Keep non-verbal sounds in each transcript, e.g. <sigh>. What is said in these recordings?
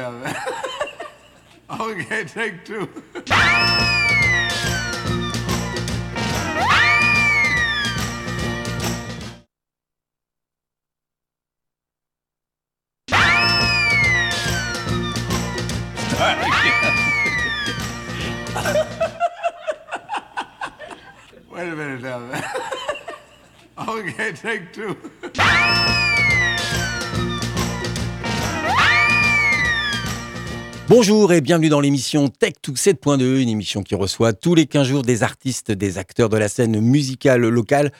now, man. <laughs> okay, take two. <laughs> Wait a minute now, man. <laughs> okay, take two. Bonjour et bienvenue dans l'émission Tech 7.2, une émission qui reçoit tous les 15 jours des artistes, des acteurs de la scène musicale locale.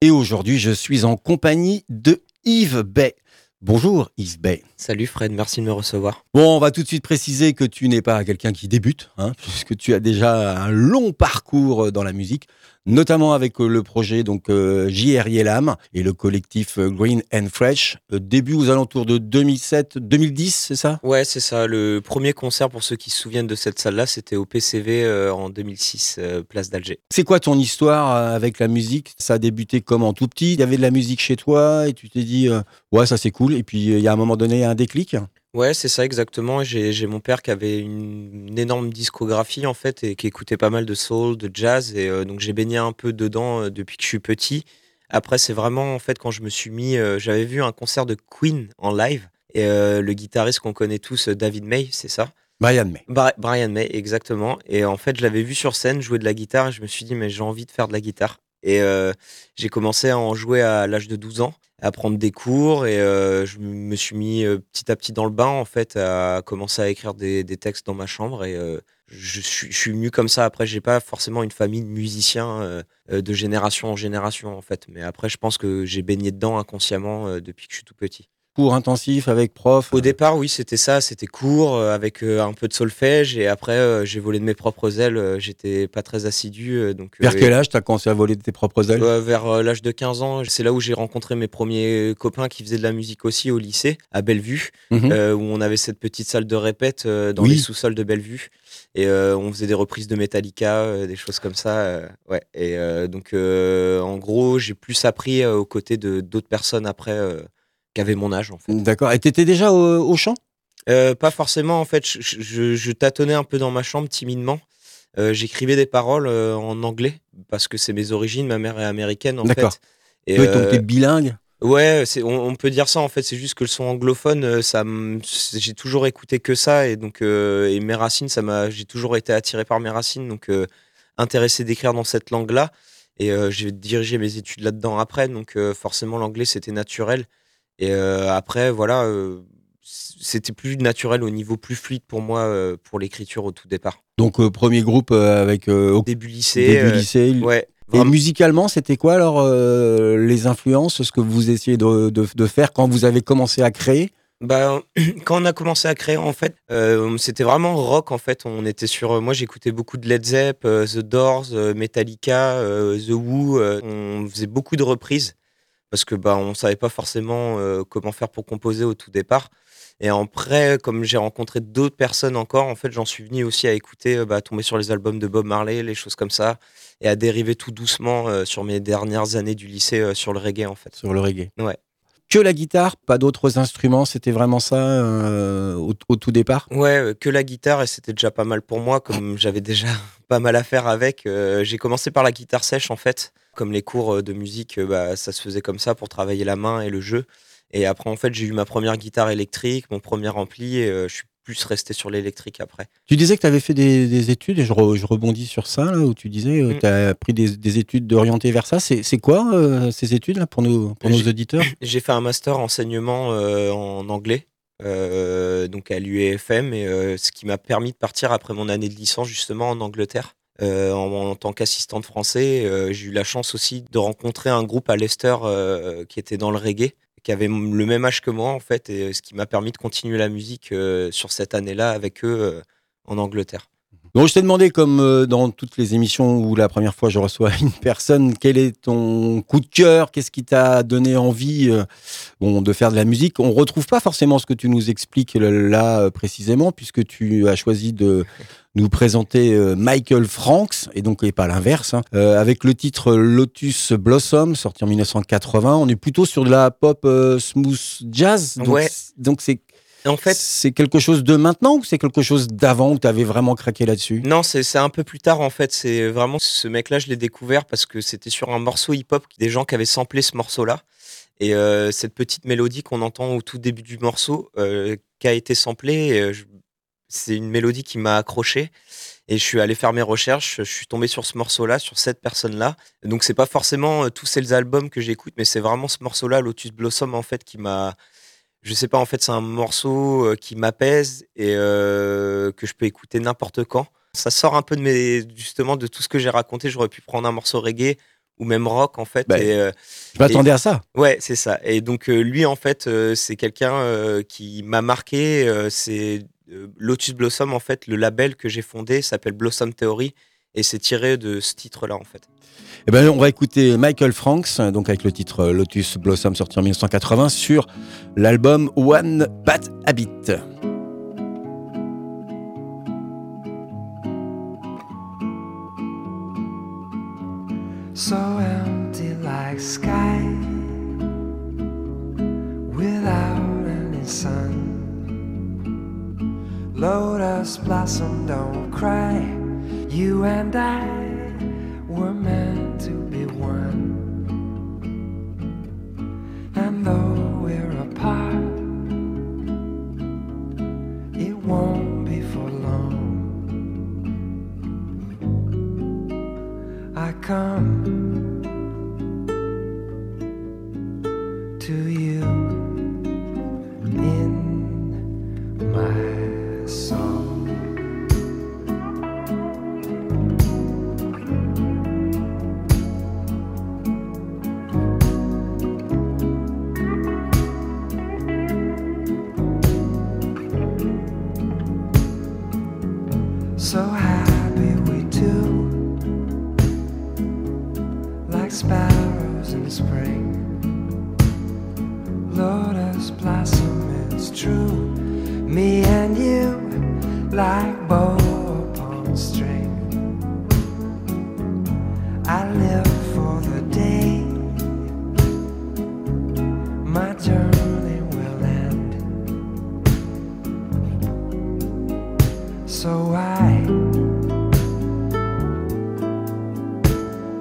Et aujourd'hui, je suis en compagnie de Yves Bay. Bonjour Yves Bay. Salut Fred, merci de me recevoir. Bon, on va tout de suite préciser que tu n'es pas quelqu'un qui débute, hein, puisque tu as déjà un long parcours dans la musique notamment avec euh, le projet donc euh, JR Yelam et le collectif euh, Green and Fresh. début aux alentours de 2007-2010, c'est ça? Ouais, c'est ça. Le premier concert, pour ceux qui se souviennent de cette salle-là, c'était au PCV en 2006, place d'Alger. C'est quoi ton histoire avec la musique? Ça a débuté comment Tout petit, il y avait de la musique chez toi et tu t'es dit, ouais, ça c'est cool. Et puis il y a un moment donné un déclic? Ouais, c'est ça exactement. J'ai mon père qui avait une, énorme discographie en fait et qui écoutait pas mal de soul, de jazz et euh, donc j'ai baigné un peu dedans euh, depuis que je suis petit. Après, c'est vraiment en fait quand je me suis mis, euh, j'avais vu un concert de Queen en live et le guitariste qu'on connaît tous, David May, c'est ça? Brian May. Brian May, exactement. Et en fait, je l'avais vu sur scène jouer de la guitare et je me suis dit mais j'ai envie de faire de la guitare. Et j'ai commencé à en jouer à l'âge de 12 ans à prendre des cours et euh, je me suis mis euh, petit à petit dans le bain en fait à commencer à écrire des, textes dans ma chambre et euh, je, suis, je suis venu comme ça. Après j'ai pas forcément une famille de musiciens de génération en génération en fait. Mais après je pense que j'ai baigné dedans inconsciemment depuis que je suis tout petit cours intensif avec prof Au départ, oui, c'était ça. C'était cours euh, avec euh, un peu de solfège. Et après, euh, j'ai volé de mes propres ailes. J'étais pas très assidu. donc, vers quel âge tu as commencé à voler de tes propres ailes? Vers l'âge de 15 ans. C'est là où j'ai rencontré mes premiers copains qui faisaient de la musique aussi au lycée, à Bellevue, mhm. où on avait cette petite salle de répète dans les sous-sols de Bellevue. Et on faisait des reprises de Metallica, des choses comme ça. ouais. Et donc, en gros, j'ai plus appris aux côtés de d'autres personnes après avait mon âge en fait. D'accord. Et t'étais déjà au, chant euh, Pas forcément en fait. Je, tâtonnais un peu dans ma chambre timidement. Euh, j'écrivais des paroles euh, en anglais parce que c'est mes origines. Ma mère est américaine en fait. D'accord. Et donc t'es bilingue? Ouais, on, peut dire ça en fait. C'est juste que le son anglophone, ça, j'ai toujours écouté que ça et donc et mes racines, ça m'a, j'ai toujours été attiré par mes racines, donc intéressé d'écrire dans cette langue-là. Et j'ai dirigé mes études là-dedans après, donc forcément l'anglais c'était naturel. Et euh, après, voilà, euh, c'était plus naturel au niveau plus fluide pour moi euh, pour l'écriture au tout départ. Donc premier groupe avec début lycée. Début lycée. ouais. Et musicalement, c'était quoi alors les influences, ce que vous essayez de, de, faire quand vous avez commencé à créer? Bah, <clears throat> quand on a commencé à créer, en fait, c'était vraiment rock. En fait, on était sur. Moi, j'écoutais beaucoup de Led Zepp, The Doors, Metallica, The Who. on faisait beaucoup de reprises parce que bah on savait pas forcément euh, comment faire pour composer au tout départ. Et après, comme j'ai rencontré d'autres personnes encore, en fait, j'en suis venu aussi à écouter, euh, bah, tomber sur les albums de Bob Marley, les choses comme ça, et à dériver tout doucement euh, sur mes dernières années du lycée sur le reggae, en fait. Sur le reggae. Ouais. Que la guitare, pas d'autres instruments, c'était vraiment ça au, tout départ? Ouais, que la guitare, et c'était déjà pas mal pour moi, comme j'avais déjà pas mal à faire avec. j'ai commencé par la guitare sèche, en fait comme les cours euh, de musique, euh, bah, ça se faisait comme ça pour travailler la main et le jeu. Et après, en fait, j'ai eu ma première guitare électrique, mon premier ampli, et euh, je suis plus resté sur l'électrique après. Tu disais que tu avais fait des, études, et je, rebondis sur ça, là, où tu disais que mm. tu as pris des, études d'orienter vers ça. C'est quoi ces études là pour nos, pour nos auditeurs? <coughs> J'ai fait un master enseignement en anglais. Donc à l'UEFM et ce qui m'a permis de partir après mon année de licence justement en Angleterre euh, en, tant qu'assistante français. Euh, j'ai eu la chance aussi de rencontrer un groupe à Leicester euh, qui était dans le reggae, qui avait le même âge que moi en fait, et ce qui m'a permis de continuer la musique sur cette année-là avec eux en Angleterre. Donc je t'ai demandé, comme dans toutes les émissions où la première fois je reçois <laughs> une personne, quel est ton coup de cœur? Qu'est-ce qui t'a donné envie bon, de faire de la musique? On retrouve pas forcément ce que tu nous expliques là précisément, puisque tu as choisi de <laughs> nous présenter euh, Michael Franks, et donc et pas l'inverse, hein, euh, avec le titre Lotus Blossom, sorti en 1980. On est plutôt sur de la pop euh, smooth jazz. Donc, ouais. donc c'est En fait, c'est quelque chose de maintenant ou c'est quelque chose d'avant où tu avais vraiment craqué là-dessus? Non, c'est un peu plus tard en fait. C'est vraiment ce mec-là, je l'ai découvert parce que c'était sur un morceau hip-hop des gens qui avaient samplé ce morceau-là. Et euh, cette petite mélodie qu'on entend au tout début du morceau, euh, qui a été samplée, euh, c'est une mélodie qui m'a accroché. Et je suis allé faire mes recherches, je suis tombé sur ce morceau-là, sur cette personne-là. Donc c'est pas forcément tous ces albums que j'écoute, mais c'est vraiment ce morceau-là, Lotus Blossom, en fait, qui m'a. Je sais pas, en fait, c'est un morceau euh, qui m'apaise et euh, que je peux écouter n'importe quand. Ça sort un peu de mes, justement, de tout ce que j'ai raconté. J'aurais pu prendre un morceau reggae ou même rock, en fait. Bah, et, euh, Je m'attendais à ça. Ouais, c'est ça. Et donc euh, lui, en fait, c'est quelqu'un qui m'a marqué. c'est Lotus Blossom, en fait, le label que j'ai fondé s'appelle Blossom Theory et c'est tiré de ce titre-là, en fait. Eh ben, on va écouter Michael Franks, donc avec le titre Lotus Blossom sorti en 1980 sur l'album One Bad Habit. so empty like sky without any sun. Lotus blossom, don't cry. You and I were meant to be one. And though we're apart, it won't be for long. I come to you in my song.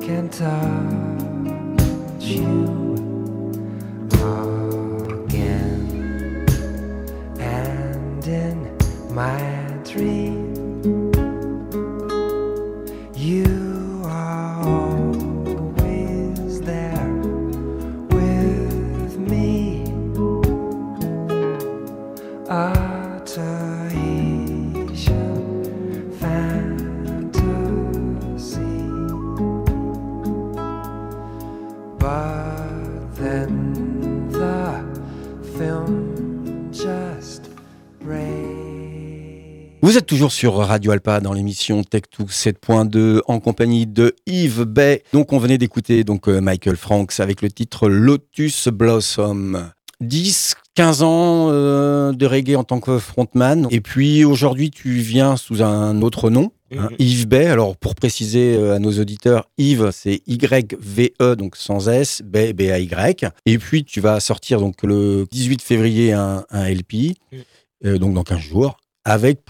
Can touch you again, and in my dream, êtes toujours sur Radio Alpa dans l'émission Tech2 7.2 en compagnie de Yves Bay. Donc on venait d'écouter donc euh, Michael Franks avec le titre Lotus Blossom. 10, 15 ans euh, de reggae en tant que frontman. Et puis aujourd'hui, tu viens sous un autre nom, hein, Mhm. Yves Bay. Alors pour préciser euh, à nos auditeurs, Yves, c'est Y-V-E, donc sans S, Bay, B-A-Y. Et puis tu vas sortir donc le 18 février un, un LP, euh, donc dans 15 jours, avec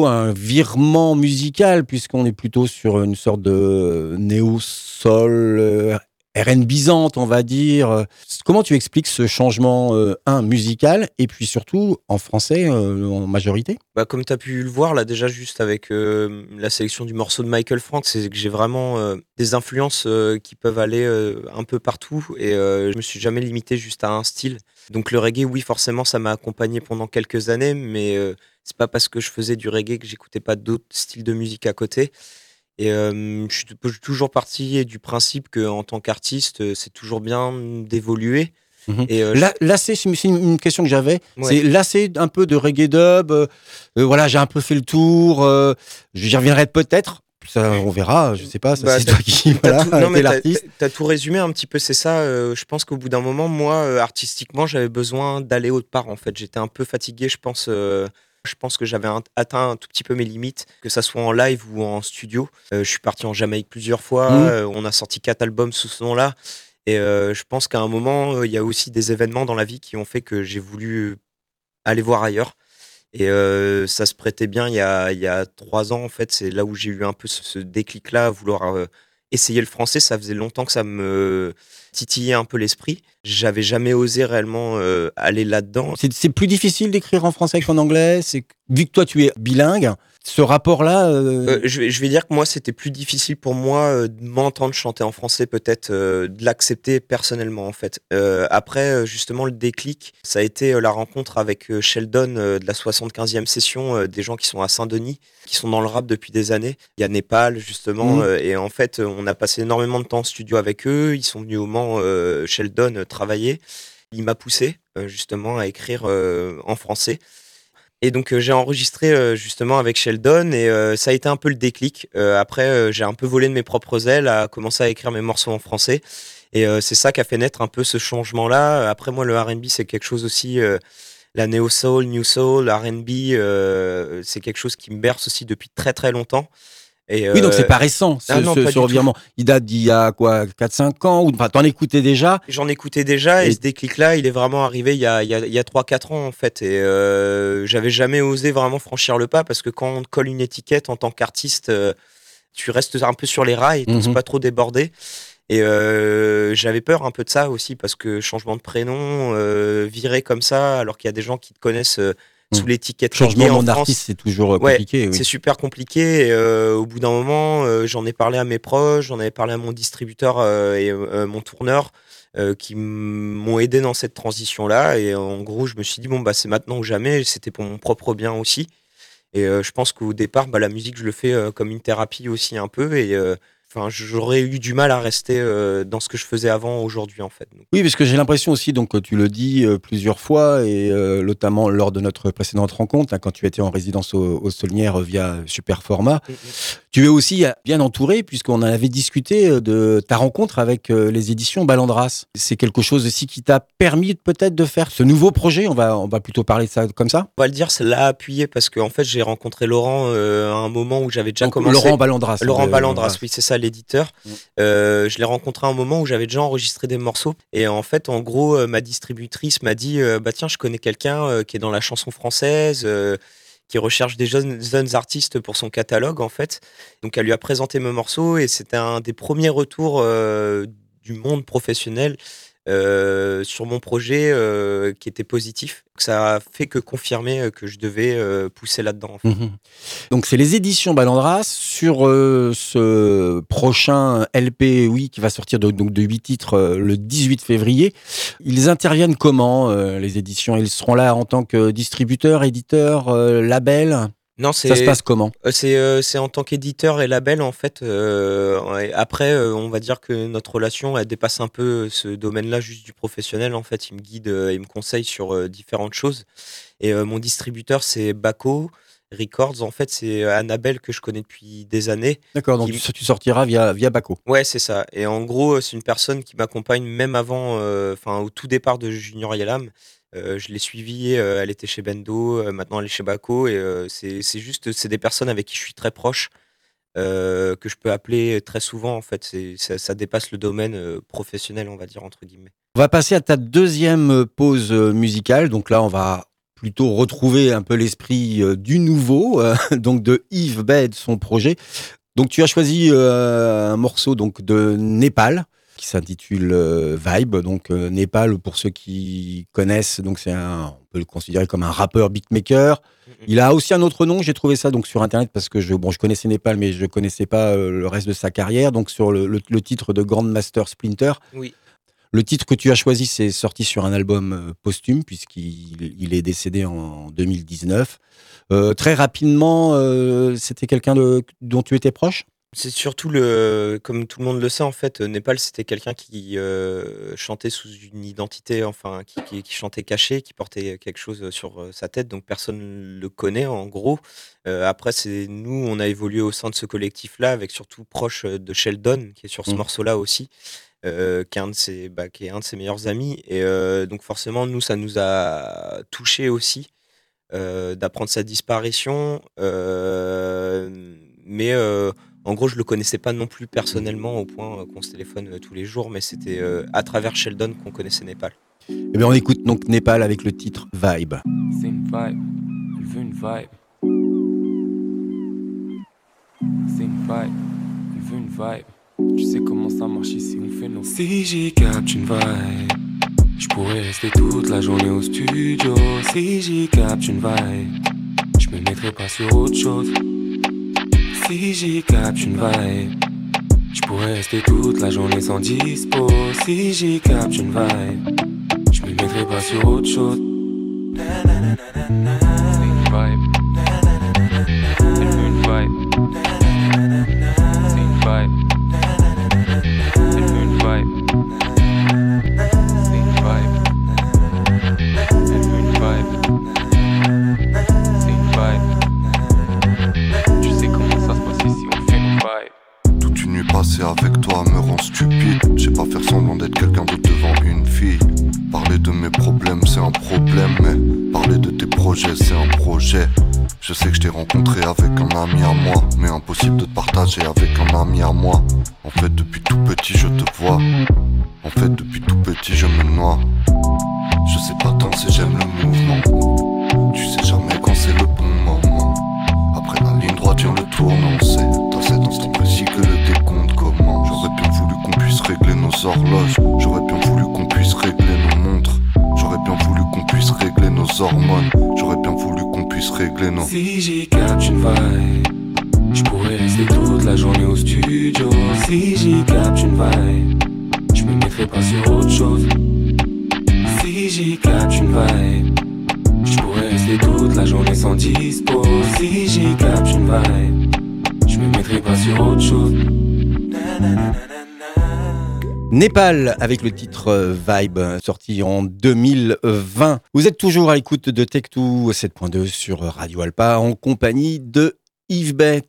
un virement musical, puisqu'on est plutôt sur une sorte de néo-sol, euh, RNBisante, on va dire. Comment tu expliques ce changement, euh, un, musical, et puis surtout en français euh, en majorité? Bah, comme tu as pu le voir là déjà juste avec la sélection du morceau de Michael Frank, c'est que j'ai vraiment des influences qui peuvent aller un peu partout et je me suis jamais limité juste à un style. Donc le reggae, oui, forcément, ça m'a accompagné pendant quelques années, mais c'est pas parce que je faisais du reggae que j'écoutais pas d'autres styles de musique à côté. Et euh, je suis toujours parti du principe que en tant qu'artiste, euh, c'est toujours bien d'évoluer. Mhm. Et euh, Là, là, c'est c'est une question que j'avais. Ouais. C'est lasser un peu de reggae dub. euh, voilà, j'ai un peu fait le tour. J'y reviendrai peut-être. On verra. Je sais pas. Bah, c'est toi qui voilà, tout, non, mais l'artiste. t'as tout résumé un petit peu, c'est ça. je pense qu'au bout d'un moment, moi, artistiquement, j'avais besoin d'aller autre part. En fait, j'étais un peu fatigué. Je pense, je pense que j'avais atteint un tout petit peu mes limites, que ça soit en live ou en studio. Euh, je suis parti en Jamaïque plusieurs fois. Mhm. euh, on a sorti quatre albums sous ce nom-là. Et euh, je pense qu'à un moment, il y a aussi des événements dans la vie qui ont fait que j'ai voulu aller voir ailleurs. Et ça se prêtait bien il y a, il y a trois ans, en fait. C'est là où j'ai eu un peu ce, ce déclic-là, à vouloir essayer le français. Ça faisait longtemps que ça me titillait un peu l'esprit. J'avais jamais osé réellement euh, aller là-dedans. C'est plus difficile d'écrire en français qu'en anglais. Vu que toi tu es bilingue, ce rapport-là. euh, Euh, je, vais, je vais dire que moi, c'était plus difficile pour moi euh, de m'entendre chanter en français, peut-être euh, de l'accepter personnellement, en fait. Après, justement, le déclic, ça a été la rencontre avec Sheldon de la 75e session, des gens qui sont à Saint-Denis, qui sont dans le rap depuis des années. Il y a Népal, justement, Mhm. et en fait, on a passé énormément de temps en studio avec eux. Ils sont venus au Mans, Sheldon, travailler. Il m'a poussé, justement, à écrire en français. Et donc euh, j'ai enregistré euh, justement avec Sheldon et euh, ça a été un peu le déclic. Après j'ai un peu volé de mes propres ailes à commencer à écrire mes morceaux en français et c'est ça qui a fait naître un peu ce changement-là. Après moi le R&B c'est quelque chose aussi la neo soul, new soul, R&B c'est quelque chose qui me berce aussi depuis très très longtemps. Et, Oui, donc euh, c'est pas récent, ce, ah non, ce- pas ce du tout. revirement. Il date d'il y a quoi, 4-5 ans ou Enfin, t'en écoutais déjà J'en écoutais déjà et, Et- ce déclic-là, il est vraiment arrivé il y a, il y a, il y a 3-4 ans en fait. Et euh, j'avais jamais osé vraiment franchir le pas parce que quand on te colle une étiquette en tant qu'artiste, euh, tu restes un peu sur les rails, tu Mhm. pas trop déborder. Et euh, j'avais peur un peu de ça aussi parce que changement de prénom, viré comme ça, alors qu'il y a des gens qui te connaissent sous Mhm. l'étiquette Changement en d'artiste, c'est toujours euh, Ouais, compliqué. oui. C'est super compliqué. Et, euh, au bout d'un moment, euh, j'en ai parlé à mes proches, j'en avais parlé à mon distributeur euh, et mon tourneur qui m'ont aidé dans cette transition-là. Et en gros, je me suis dit, bon, bah, c'est maintenant ou jamais. C'était pour mon propre bien aussi. Et je pense qu'au départ, bah, la musique, je le fais comme une thérapie aussi un peu. Et enfin, j'aurais eu du mal à rester euh, dans ce que je faisais avant aujourd'hui, en fait. Donc, Oui, parce que j'ai l'impression aussi, donc tu le dis euh, plusieurs fois, et euh, notamment lors de notre précédente rencontre, hein, quand tu étais en résidence au, au Saulnières euh, via Super Format, tu es aussi euh, bien entouré, puisqu'on en avait discuté euh, de ta rencontre avec euh, les éditions Ballandras. C'est quelque chose aussi qui t'a permis peut-être de faire ce nouveau projet, on va, on va plutôt parler de ça comme ça on va le dire, ça l'a appuyé parce qu'en fait, j'ai rencontré Laurent euh, à un moment où j'avais déjà Donc, commencé. Laurent Ballandras. Laurent Ballandras, oui, c'est ça, l'éditeur. Mm. Euh, je l'ai rencontré à un moment où j'avais déjà enregistré des morceaux. Et en fait, en gros, ma distributrice m'a dit Bah tiens, je connais quelqu'un qui est dans la chanson française, qui recherche des jeunes, artistes pour son catalogue, en fait. Donc, elle lui a présenté mes morceaux et c'était un des premiers retours euh, du monde professionnel. Euh, sur mon projet euh, qui était positif. Ça a fait que confirmer euh, que je devais pousser là-dedans. Mhm. Donc c'est les éditions Ballandras sur ce prochain LP, oui, qui va sortir de, donc de 8 titres le 18 février. Ils interviennent comment les éditions? Ils seront là en tant que distributeurs, éditeurs, labels. Non, Ça se passe comment? Euh, C'est euh, c'est en tant qu'éditeur et label en fait. euh, après, on va dire que notre relation elle dépasse un peu ce domaine-là juste du professionnel. En fait, il me guide et me conseille sur différentes choses. Et euh, mon distributeur c'est Baco Records. En fait, c'est Annabelle que je connais depuis des années. D'accord, donc Qui- tu, sortiras via, via Baco. Ouais, c'est ça. Et en gros, c'est une personne qui m'accompagne même avant, euh, enfin au tout départ de Junior Yalam. Euh, je l'ai suivie, euh, elle était chez Bendo, euh, maintenant elle est chez Baco. Et c'est juste, c'est des personnes avec qui je suis très proche, que je peux appeler très souvent. En fait, ça, dépasse le domaine professionnel, on va dire, entre guillemets. On va passer à ta deuxième pause musicale. Donc là, on va plutôt retrouver un peu l'esprit du nouveau, <laughs> donc de Yves Bed, son projet. Donc tu as choisi un morceau donc de Népal qui s'intitule euh, Vibe. Donc euh, Népal, pour ceux qui connaissent, donc c'est un, on peut le considérer comme un rappeur beatmaker. Il a aussi un autre nom. J'ai trouvé ça donc sur internet parce que je bon je connaissais Népal mais je connaissais pas euh, le reste de sa carrière. Donc sur le, le- le titre de Grandmaster Splinter. Oui. Le titre que tu as choisi, c'est sorti sur un album posthume, puisqu'il il est décédé en 2019. Euh, très rapidement, euh, c'était quelqu'un dont tu étais proche? C'est surtout le, comme tout le monde le sait en fait, euh, Népal c'était quelqu'un qui euh, chantait sous une identité, enfin qui, qui- qui chantait caché, qui portait quelque chose sur euh, sa tête, donc personne le connaît en gros. Euh, après c'est nous, on a évolué au sein de ce collectif-là, avec surtout proche euh, de Sheldon qui est sur ce Mhm. morceau-là aussi. euh, qui, est un de ses, bah, qui est un de ses meilleurs amis et euh, donc forcément nous ça nous a touché aussi euh, d'apprendre sa disparition euh, mais euh, en gros, je le connaissais pas non plus personnellement au point euh, qu'on se téléphone euh, tous les jours, mais c'était euh, à travers Sheldon qu'on connaissait Népal. Eh bien, on écoute donc Népal avec le titre Vibe. Thin vibe, elle veut une vibe. C'est une vibe, elle veut une vibe. Tu sais comment ça marche ici, on fait nos. Si j'y capte une vibe, je pourrais rester toute la journée au studio. Si j'y capte une vibe, je me mettrai pas sur autre chose. Si j'y capte une vibe, je pourrais rester toute la journée sans dispo. Si j'y capte une vibe, je me mettrai pas sur autre chose. Puisse régler nos. Si j'y capte une vibe, Népal avec le titre euh, Vibe sorti en 2020. Vous êtes toujours à l'écoute de Tech2 7.2 sur Radio Alpa en compagnie de Yves Bay.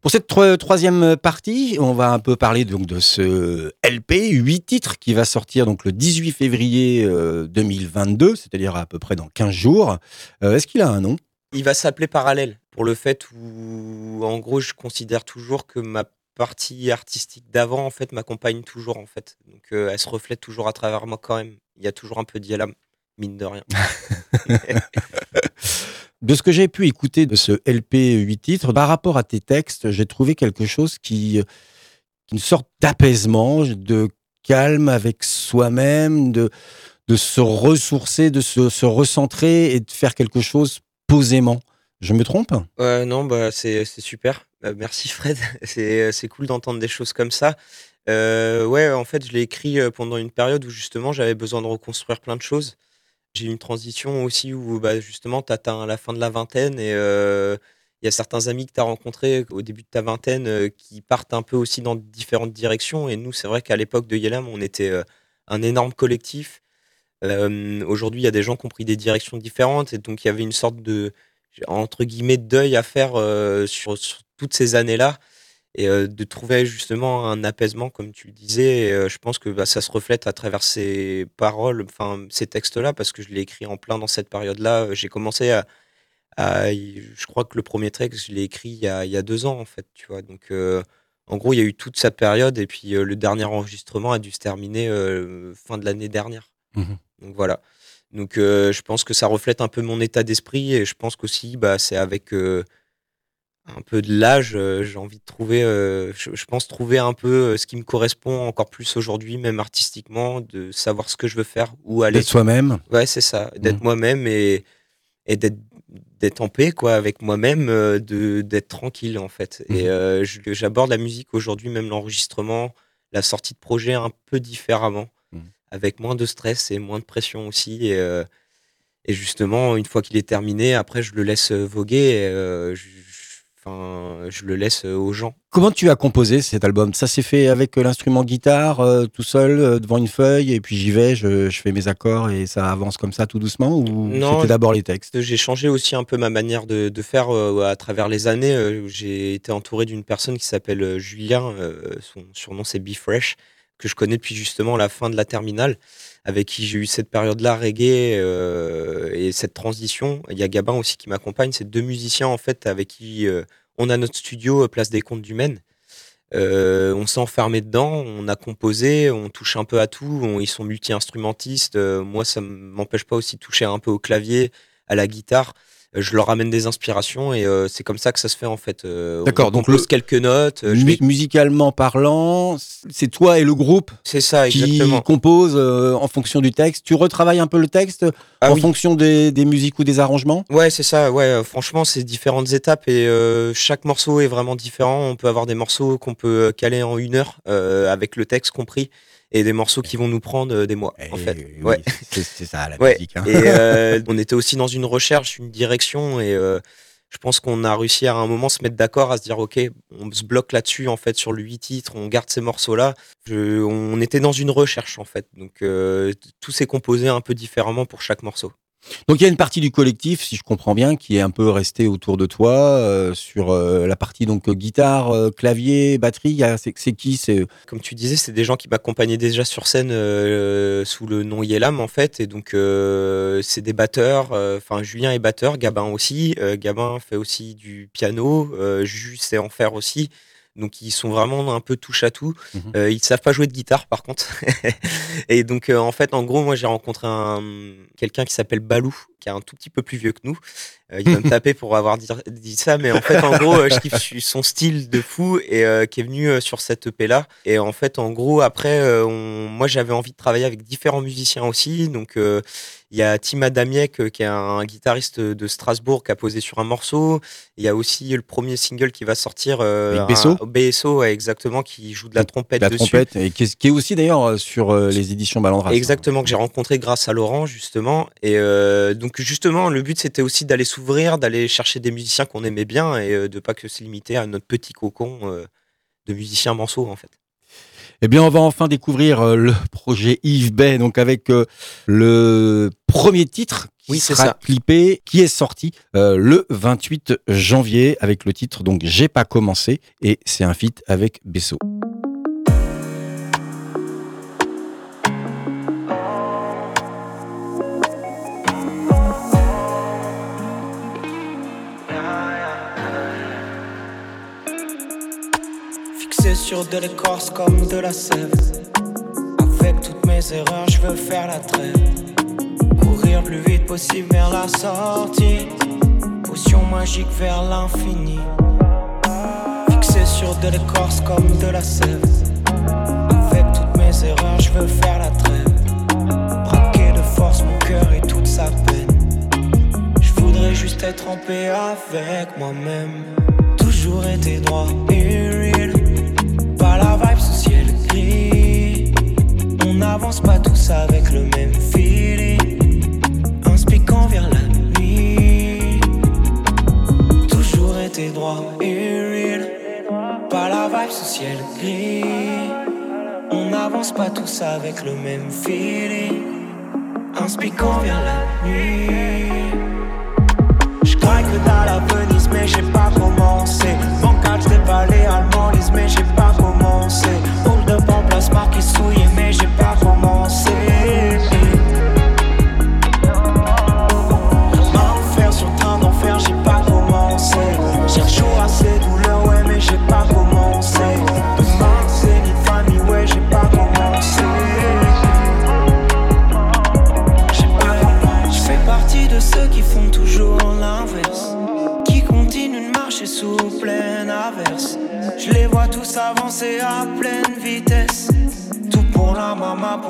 Pour cette tro- troisième partie, on va un peu parler donc de ce LP, 8 titres qui va sortir donc le 18 février euh, 2022, c'est-à-dire à peu près dans 15 jours. Euh, Est-ce qu'il a un nom? Il va s'appeler Parallèle pour le fait où, en gros, je considère toujours que ma partie artistique d'avant, en fait, m'accompagne toujours, en fait. Donc, euh, elle se reflète toujours à travers moi quand même. Il y a toujours un peu d'Yalam, mine de rien. <laughs> De ce que j'ai pu écouter de ce LP 8 titres, par rapport à tes textes, j'ai trouvé quelque chose qui, une sorte d'apaisement, de calme avec soi-même, de, de se ressourcer, de se, se recentrer et de faire quelque chose posément. Je me trompe? Ouais, non, bah, c'est super. Euh, merci Fred. <laughs> C'est c'est cool d'entendre des choses comme ça. Euh, ouais, en fait, je l'ai écrit euh, pendant une période où justement j'avais besoin de reconstruire plein de choses. J'ai eu une transition aussi où bah, justement tu atteins la fin de la vingtaine et euh, il y a certains amis que tu as rencontrés au début de ta vingtaine euh, qui partent un peu aussi dans différentes directions. Et nous, c'est vrai qu'à l'époque de Yelam, on était euh, un énorme collectif. Euh, Aujourd'hui, il y a des gens qui ont pris des directions différentes et donc il y avait une sorte de entre guillemets deuil à faire euh, sur, sur toutes ces années-là. Et euh, de trouver justement un apaisement comme tu le disais et, euh, je pense que bah, ça se reflète à travers ces paroles enfin ces textes-là parce que je l'ai écrit en plein dans cette période-là. J'ai commencé à, à- je crois que le premier texte je l'ai écrit il y, a, il y a deux ans en fait tu vois. Donc euh, en gros il y a eu toute cette période et puis euh, le dernier enregistrement a dû se terminer euh, fin de l'année dernière. Mhm. donc voilà donc euh, je pense que ça reflète un peu mon état d'esprit et je pense qu'aussi bah, c'est avec euh, un peu de l'âge, euh, j'ai envie de trouver, je, pense trouver un peu ce qui me correspond encore plus aujourd'hui, même artistiquement, de savoir ce que je veux faire, où aller. D'être soi-même Ouais, c'est ça, d'être Mhm. moi-même et, et d'être d'être en paix quoi avec moi-même de d'être tranquille en fait Mhm. et euh, j'aborde la musique aujourd'hui même l'enregistrement la sortie de projet un peu différemment. Avec moins de stress et moins de pression aussi et, euh, et justement une fois qu'il est terminé après je le laisse euh, voguer et, euh, je, je- enfin je le laisse aux gens. Comment tu as composé cet album? Ça s'est fait avec l'instrument guitare, euh, tout seul, devant une feuille, et puis j'y vais, je, je fais mes accords et ça avance comme ça tout doucement Ou c'était d'abord les textes? J'ai changé aussi un peu ma manière de, de faire à travers les années. J'ai été entouré d'une personne qui s'appelle Julien, son surnom c'est Be Fresh, que je connais depuis justement la fin de la terminale, avec qui j'ai eu cette période-là reggae euh, et cette transition. Il y a Gabin aussi qui m'accompagne. C'est deux musiciens en fait avec qui euh, on a notre studio euh, Place des Comptes du Maine. Euh, on s'est enfermé dedans, on a composé, on touche un peu à tout. ils sont multi-instrumentistes. Euh, moi, ça m'empêche pas aussi de toucher un peu au clavier, à la guitare. Je leur ramène des inspirations et euh, c'est comme ça que ça se fait en fait. Euh, D'accord, donc le- quelques notes. euh, je Mu- vais- Musicalement parlant, c'est toi et le groupe C'est ça, qui compose euh, en fonction du texte. Tu retravailles un peu le texte Ah en oui. fonction des, des musiques ou des arrangements? Ouais, c'est ça. Ouais, franchement, c'est différentes étapes et chaque morceau est vraiment différent. On peut avoir des morceaux qu'on peut caler en une heure avec le texte compris et des morceaux qui vont nous prendre euh, des mois, en Eh fait. oui, Ouais. c'est ça la <laughs> Ouais. musique. hein. Et euh, <laughs> on était aussi dans une recherche, une direction, et euh, je pense qu'on a réussi à un moment se mettre d'accord, à se dire ok, on se bloque là-dessus en fait sur le huit titres, on garde ces morceaux-là. On était dans une recherche en fait, donc euh, tout s'est composé un peu différemment pour chaque morceau. Donc il y a une partie du collectif, si je comprends bien, qui est un peu restée autour de toi euh, sur euh, la partie donc euh, guitare, euh, clavier, batterie. C'est qui? C'est Comme tu disais, c'est des gens qui m'accompagnaient déjà sur scène euh, sous le nom Yelam en fait, et donc euh, c'est des batteurs. Enfin, Julien est batteur, Gabin aussi. Gabin fait aussi du piano, Jus sait en faire aussi. Donc ils sont vraiment un peu touche à tout. Mhm. Euh, ils savent pas jouer de guitare par contre. <laughs> et donc euh, en fait, en gros, moi j'ai rencontré un quelqu'un qui s'appelle Balou, qui est un tout petit peu plus vieux que nous. Euh, il va me <laughs> taper pour avoir dit, dit ça, mais en fait, en gros, euh, je kiffe son style de fou et euh, qui est venu sur cette EP là. Et en fait, en gros, après, on- moi j'avais envie de travailler avec différents musiciens aussi. Donc il y a Tim Adamiek, qui est un guitariste de Strasbourg, qui a posé sur un morceau. Il y a aussi le premier single qui va sortir. Euh, un- Besso, ouais, exactement, qui joue de la trompette la dessus. trompette, et qui est, qui est aussi d'ailleurs sur les éditions Ballandras. Exactement, que j'ai rencontré grâce à Laurent, justement. Et euh, donc, justement, le but, c'était aussi d'aller s'ouvrir, d'aller chercher des musiciens qu'on aimait bien et euh, de pas que se limiter à notre petit cocon euh, de musiciens morceaux, en fait. Eh bien, on va enfin découvrir euh, le projet Yves Bay, donc avec le premier titre qui Oui, sera ça. clippé, qui est sorti le 28 janvier avec le titre donc J'ai pas commencé et c'est un feat avec Besso. Fixé sur de l'écorce comme de la sève. Avec toutes mes erreurs, je veux faire la trêve. Courir plus vite possible vers la sortie. Potion magique vers l'infini. Fixé sur de l'écorce comme de la sève. Avec toutes mes erreurs, je veux faire la trêve. Braquer de force mon cœur et toute sa peine. Je voudrais juste être en paix avec moi-même. Toujours été droit On n'avance pas tous avec le même feeling. Inspiquant vers la nuit. Toujours été droit et real. Pas la vibe sous ciel gris. On n'avance pas tous avec le même feeling. Inspiquant vers la nuit. Je craque dans la Venise, mais j'ai pas commencé. Bancal, je déballé allemand, mais j'ai pas commencé. Hold up en place, marqué souillé,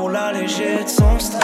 pour l'alléger de son.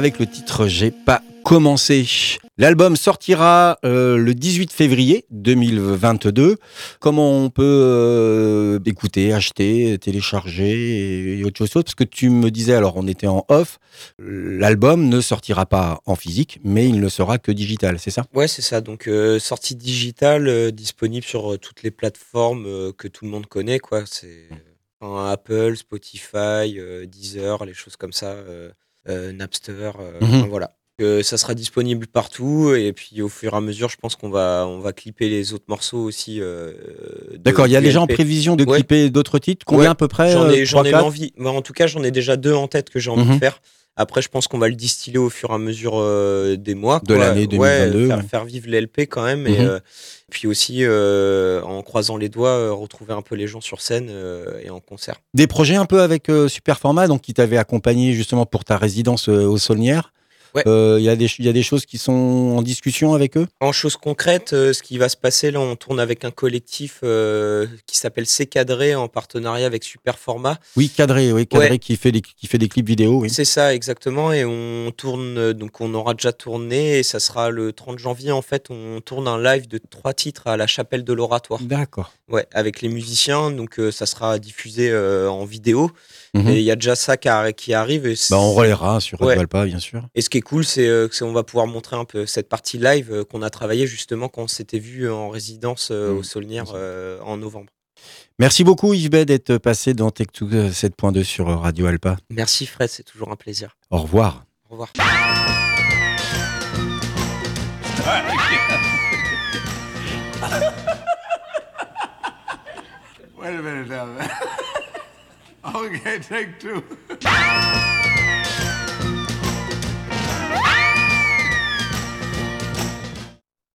Avec le titre J'ai pas commencé. L'album sortira euh, le 18 février 2022. Comment on peut euh, écouter, acheter, télécharger et, autre chose? Parce que tu me disais, alors on était en off, l'album ne sortira pas en physique, mais il ne sera que digital, c'est ça? Ouais, c'est ça. Donc, euh, sortie digitale, disponible sur toutes les plateformes que tout le monde connaît, quoi. C'est Apple, Spotify, Deezer, les choses comme ça, Napster, euh, Mhm. voilà. Euh, ça sera disponible partout et puis au fur et à mesure, je pense qu'on va on va clipper les autres morceaux aussi. euh, D'accord, il y a déjà en prévision de Ouais. clipper d'autres titres? Combien Ouais, à peu près J'en euh, ai, ai l'envie. Bah, en tout cas, j'en ai déjà deux en tête que j'ai envie Mhm. de faire. Après, je pense qu'on va le distiller au fur et à mesure euh, des mois. De l'année Ouais, 2022, faire, ouais. faire vivre l'LP quand même. Et Mhm. euh, puis aussi, euh, en croisant les doigts, retrouver un peu les gens sur scène et en concert. Des projets un peu avec euh, Super Format, donc qui t'avait accompagné justement pour ta résidence euh, au Saulnières. Ouais. Euh, Il y, a des ch- il y a des choses qui sont en discussion avec eux? En choses concrètes, euh, ce qui va se passer, là, on tourne avec un collectif euh, qui s'appelle C'est Cadré en partenariat avec Super Format. Oui, Cadré, oui, Cadré Ouais. qui, fait des, qui fait des clips vidéo. Oui. C'est ça, exactement. Et on tourne, euh, donc on aura déjà tourné, et ça sera le 30 janvier, en fait, on tourne un live de trois titres à la chapelle de l'Oratoire. D'accord. Ouais, avec les musiciens, donc ça sera diffusé en vidéo. Mhm. Et il y a déjà ça qui, arri- qui arrive. Et, Bah, on relaiera sur Radio Ouais. Alpa, bien sûr. et ce qui est cool, c'est euh, que c'est- on va pouvoir montrer un peu cette partie live euh, qu'on a travaillé justement quand on s'était vu en résidence euh, Mhm. au Saulnières euh, en novembre. Merci beaucoup Yves Bay d'être passé dans Tech2 euh, 7.2 sur Radio Alpa. Merci Fred, c'est toujours un plaisir. Au revoir. Au revoir. Wait a minute now. <laughs> okay, take two.